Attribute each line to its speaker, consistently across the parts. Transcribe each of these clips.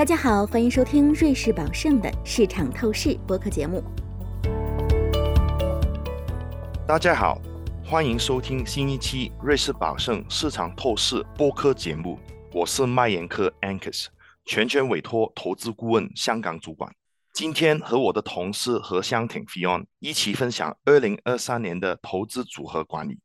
Speaker 1: 大家好，欢迎收听瑞士宝盛的市场透视播客节目。
Speaker 2: 大家好，欢迎收听新一期瑞士宝盛市场透视播客节目。我是麦言科 Angus，全权委托投资顾问香港主管。今天和我的同事何香挺 Fion 一起分享二零二三年的投资组合管理。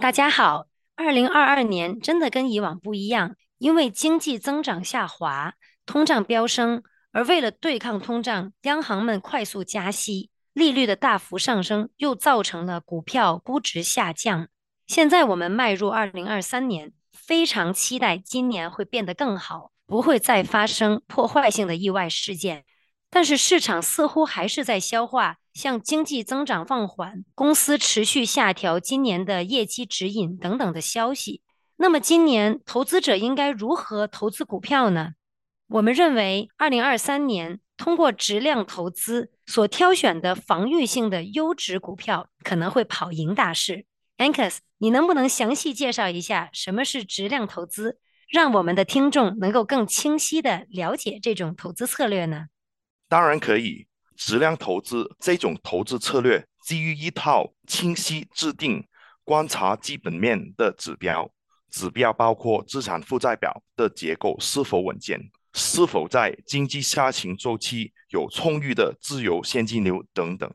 Speaker 3: 大家好，二零二二年真的跟以往不一样，因为经济增长下滑。通胀飙升，而为了对抗通胀，央行们快速加息，利率的大幅上升又造成了股票估值下降。现在我们迈入二零二三年，非常期待今年会变得更好，不会再发生破坏性的意外事件。但是市场似乎还是在消化像经济增长放缓、公司持续下调今年的业绩指引等等的消息。那么今年投资者应该如何投资股票呢？我们认为，二零二三年通过质量投资所挑选的防御性的优质股票可能会跑赢大市。Angus，你能不能详细介绍一下什么是质量投资，让我们的听众能够更清晰的了解这种投资策略呢？
Speaker 2: 当然可以。质量投资这种投资策略基于一套清晰制定、观察基本面的指标，指标包括资产负债表的结构是否稳健。是否在经济下行周期有充裕的自由现金流等等？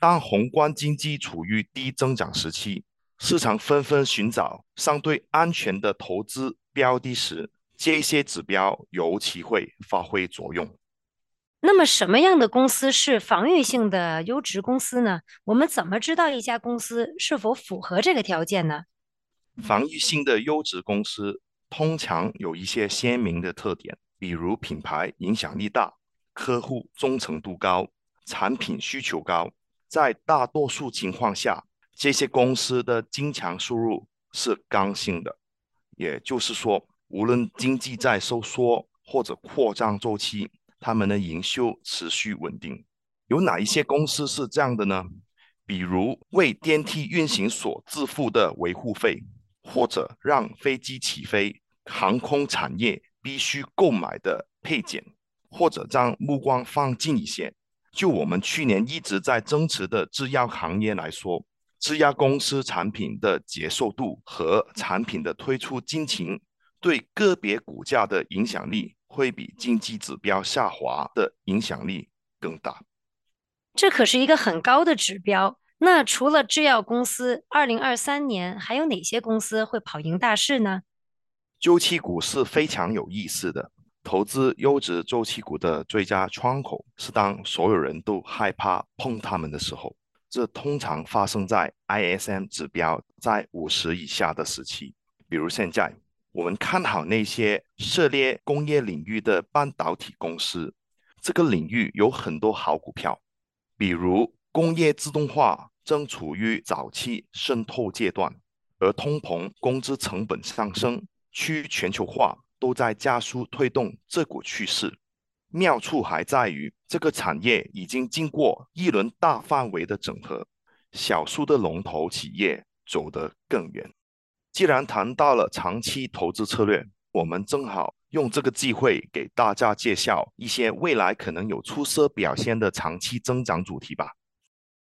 Speaker 2: 当宏观经济处于低增长时期，市场纷纷寻找相对安全的投资标的时，这些指标尤其会发挥作用。
Speaker 3: 那么，什么样的公司是防御性的优质公司呢？我们怎么知道一家公司是否符合这个条件呢？
Speaker 2: 防御性的优质公司通常有一些鲜明的特点。比如品牌影响力大、客户忠诚度高、产品需求高，在大多数情况下，这些公司的经常收入是刚性的，也就是说，无论经济在收缩或者扩张周期，他们的营收持续稳定。有哪一些公司是这样的呢？比如为电梯运行所支付的维护费，或者让飞机起飞，航空产业。必须购买的配件，或者将目光放近一些，就我们去年一直在增持的制药行业来说，制药公司产品的接受度和产品的推出进程，对个别股价的影响力，会比经济指标下滑的影响力更大。
Speaker 3: 这可是一个很高的指标。那除了制药公司，二零二三年还有哪些公司会跑赢大市呢？
Speaker 2: 周期股是非常有意思的，投资优质周期股的最佳窗口是当所有人都害怕碰它们的时候。这通常发生在 ISM 指标在五十以下的时期。比如现在，我们看好那些涉猎工业领域的半导体公司，这个领域有很多好股票。比如工业自动化正处于早期渗透阶段，而通膨、工资成本上升。去全球化都在加速推动这股趋势，妙处还在于这个产业已经经过一轮大范围的整合，小数的龙头企业走得更远。既然谈到了长期投资策略，我们正好用这个机会给大家介绍一些未来可能有出色表现的长期增长主题吧。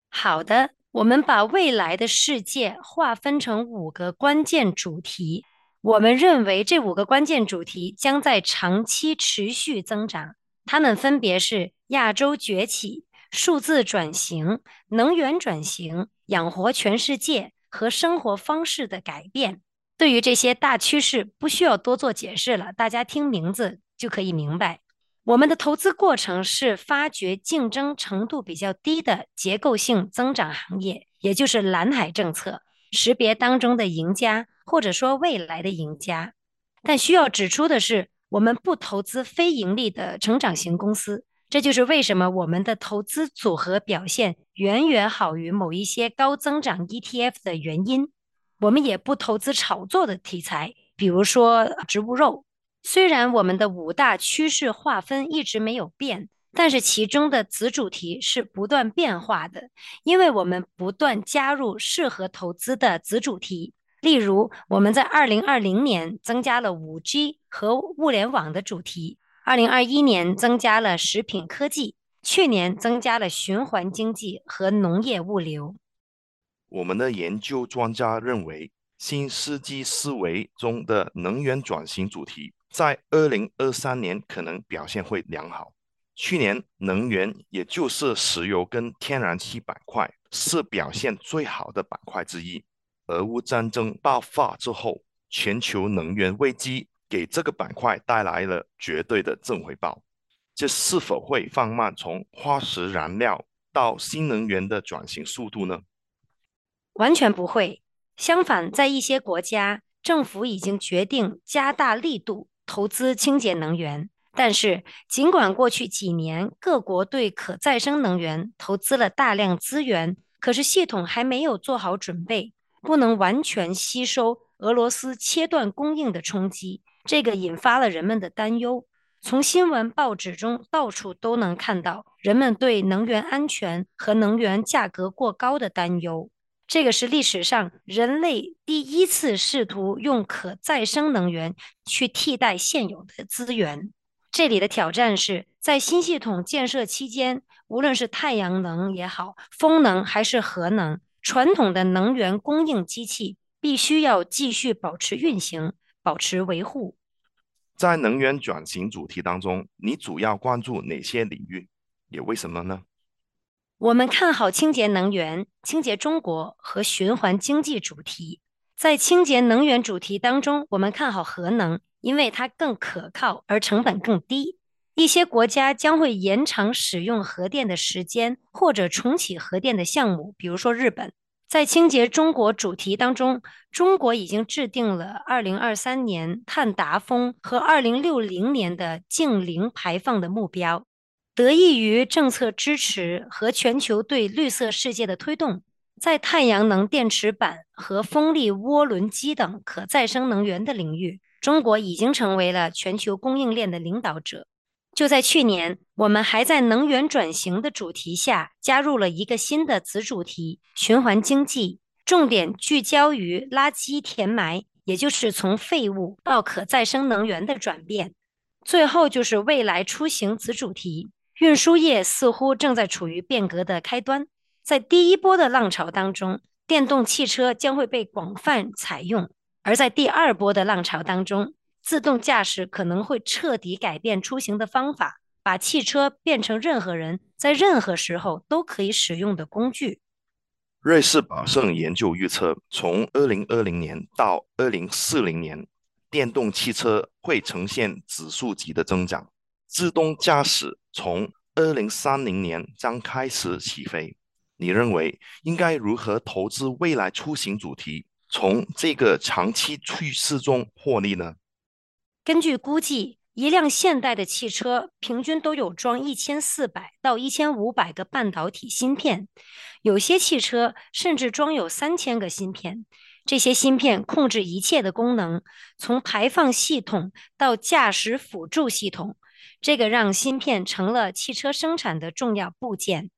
Speaker 3: 好的，我们把未来的世界划分成五个关键主题。我们认为这五个关键主题将在长期持续增长，它们分别是亚洲崛起、数字转型、能源转型、养活全世界和生活方式的改变。对于这些大趋势，不需要多做解释了，大家听名字就可以明白。我们的投资过程是发掘竞争程度比较低的结构性增长行业，也就是蓝海政策，识别当中的赢家。或者说未来的赢家，但需要指出的是，我们不投资非盈利的成长型公司，这就是为什么我们的投资组合表现远远好于某一些高增长 ETF 的原因。我们也不投资炒作的题材，比如说植物肉。虽然我们的五大趋势划分一直没有变，但是其中的子主题是不断变化的，因为我们不断加入适合投资的子主题。例如，我们在二零二零年增加了五 G 和物联网的主题，二零二一年增加了食品科技，去年增加了循环经济和农业物流。
Speaker 2: 我们的研究专家认为，新世纪思维中的能源转型主题在二零二三年可能表现会良好。去年能源，也就是石油跟天然气板块，是表现最好的板块之一。俄乌战争爆发之后，全球能源危机给这个板块带来了绝对的正回报。这是否会放慢从化石燃料到新能源的转型速度呢？
Speaker 3: 完全不会。相反，在一些国家，政府已经决定加大力度投资清洁能源。但是，尽管过去几年各国对可再生能源投资了大量资源，可是系统还没有做好准备。不能完全吸收俄罗斯切断供应的冲击，这个引发了人们的担忧。从新闻报纸中到处都能看到人们对能源安全和能源价格过高的担忧。这个是历史上人类第一次试图用可再生能源去替代现有的资源。这里的挑战是在新系统建设期间，无论是太阳能也好，风能还是核能。传统的能源供应机器必须要继续保持运行，保持维护。
Speaker 2: 在能源转型主题当中，你主要关注哪些领域？也为什么呢？
Speaker 3: 我们看好清洁能源、清洁中国和循环经济主题。在清洁能源主题当中，我们看好核能，因为它更可靠而成本更低。一些国家将会延长使用核电的时间，或者重启核电的项目，比如说日本。在清洁中国主题当中，中国已经制定了2023年碳达峰和2060年的净零排放的目标。得益于政策支持和全球对绿色世界的推动，在太阳能电池板和风力涡轮机等可再生能源的领域，中国已经成为了全球供应链的领导者。就在去年，我们还在能源转型的主题下加入了一个新的子主题——循环经济，重点聚焦于垃圾填埋，也就是从废物到可再生能源的转变。最后就是未来出行子主题，运输业似乎正在处于变革的开端。在第一波的浪潮当中，电动汽车将会被广泛采用；而在第二波的浪潮当中，自动驾驶可能会彻底改变出行的方法，把汽车变成任何人在任何时候都可以使用的工具。
Speaker 2: 瑞士宝盛研究预测，从二零二零年到二零四零年，电动汽车会呈现指数级的增长，自动驾驶从二零三零年将开始起飞。你认为应该如何投资未来出行主题，从这个长期趋势中获利呢？
Speaker 3: 根据估计，一辆现代的汽车平均都有装一千四百到一千五百个半导体芯片，有些汽车甚至装有三千个芯片。这些芯片控制一切的功能，从排放系统到驾驶辅助系统，这个让芯片成了汽车生产的重要部件。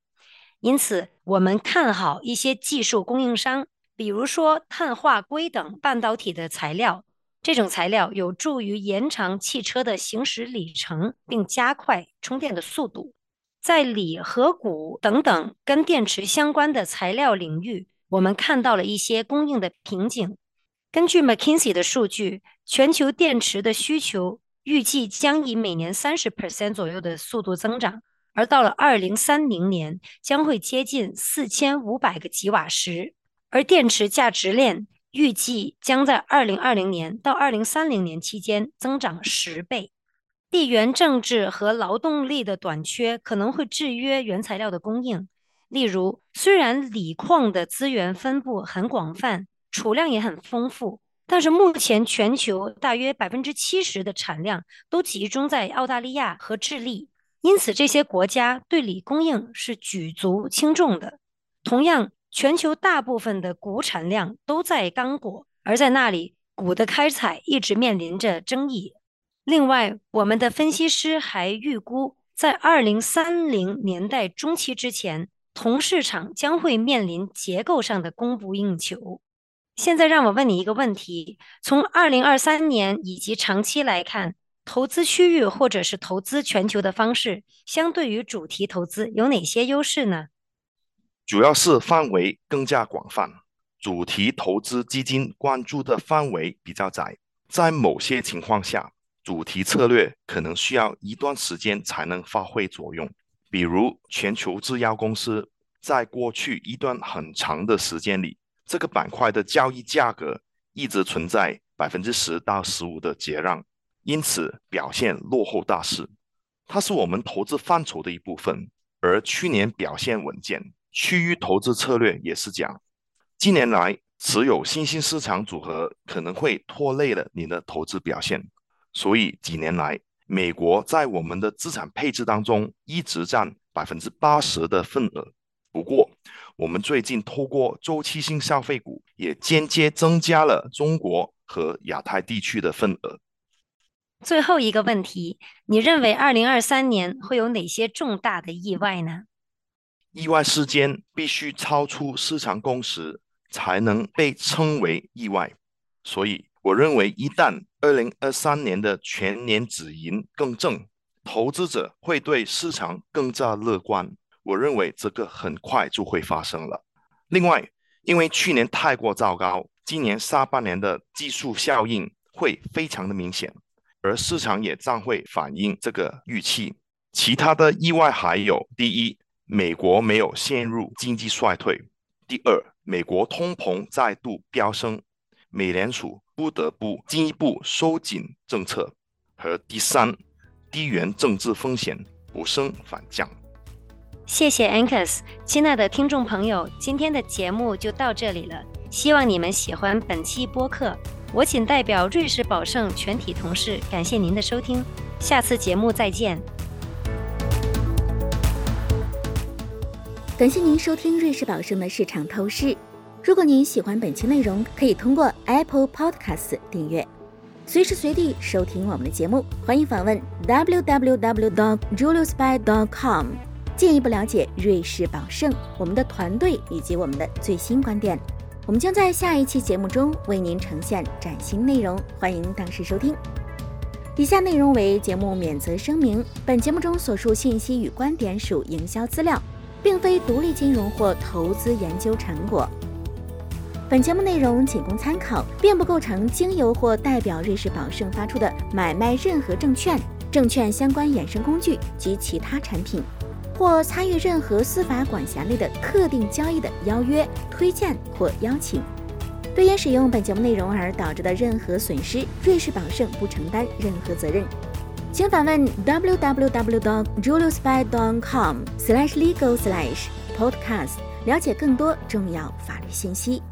Speaker 3: 因此，我们看好一些技术供应商，比如说碳化硅等半导体的材料。这种材料有助于延长汽车的行驶里程，并加快充电的速度。在锂和钴等等跟电池相关的材料领域，我们看到了一些供应的瓶颈。根据 McKinsey 的数据，全球电池的需求预计将以每年三十 percent 左右的速度增长，而到了二零三零年将会接近四千五百个吉瓦时，而电池价值链。预计将在二零二零年到二零三零年期间增长十倍。地缘政治和劳动力的短缺可能会制约原材料的供应。例如，虽然锂矿的资源分布很广泛，储量也很丰富，但是目前全球大约百分之七十的产量都集中在澳大利亚和智利，因此这些国家对锂供应是举足轻重的。同样。全球大部分的钴产量都在刚果，而在那里，钴的开采一直面临着争议。另外，我们的分析师还预估，在二零三零年代中期之前，铜市场将会面临结构上的供不应求。现在，让我问你一个问题：从二零二三年以及长期来看，投资区域或者是投资全球的方式，相对于主题投资有哪些优势呢？
Speaker 2: 主要是范围更加广泛，主题投资基金关注的范围比较窄，在某些情况下，主题策略可能需要一段时间才能发挥作用。比如全球制药公司，在过去一段很长的时间里，这个板块的交易价格一直存在百分之十到十五的结让，因此表现落后大势。它是我们投资范畴的一部分，而去年表现稳健。区域投资策略也是讲，近年来持有新兴市场组合可能会拖累了你的投资表现，所以几年来，美国在我们的资产配置当中一直占百分之八十的份额。不过，我们最近透过周期性消费股，也间接增加了中国和亚太地区的份额。
Speaker 3: 最后一个问题，你认为二零二三年会有哪些重大的意外呢？
Speaker 2: 意外事件必须超出市场共识，才能被称为意外。所以，我认为一旦二零二三年的全年止盈更正，投资者会对市场更加乐观。我认为这个很快就会发生了。另外，因为去年太过糟糕，今年下半年的技术效应会非常的明显，而市场也将会反映这个预期。其他的意外还有：第一。美国没有陷入经济衰退。第二，美国通膨再度飙升，美联储不得不进一步收紧政策。和第三，地缘政治风险不升反降。
Speaker 3: 谢谢 Angus，亲爱的听众朋友，今天的节目就到这里了。希望你们喜欢本期播客。我仅代表瑞士宝盛全体同事感谢您的收听，下次节目再见。
Speaker 1: 感谢您收听瑞士宝盛的市场透视。如果您喜欢本期内容，可以通过 Apple Podcasts 订阅，随时随地收听我们的节目。欢迎访问 www.juliusby.com，进一步了解瑞士宝盛、我们的团队以及我们的最新观点。我们将在下一期节目中为您呈现崭新内容，欢迎当时收听。以下内容为节目免责声明：本节目中所述信息与观点属营销资料。并非独立金融或投资研究成果。本节目内容仅供参考，并不构成经由或代表瑞士宝盛发出的买卖任何证券、证券相关衍生工具及其他产品，或参与任何司法管辖内的特定交易的邀约、推荐或邀请。对因使用本节目内容而导致的任何损失，瑞士宝盛不承担任何责任。请访问 www.juliusby.com/legal/podcast，了解更多重要法律信息。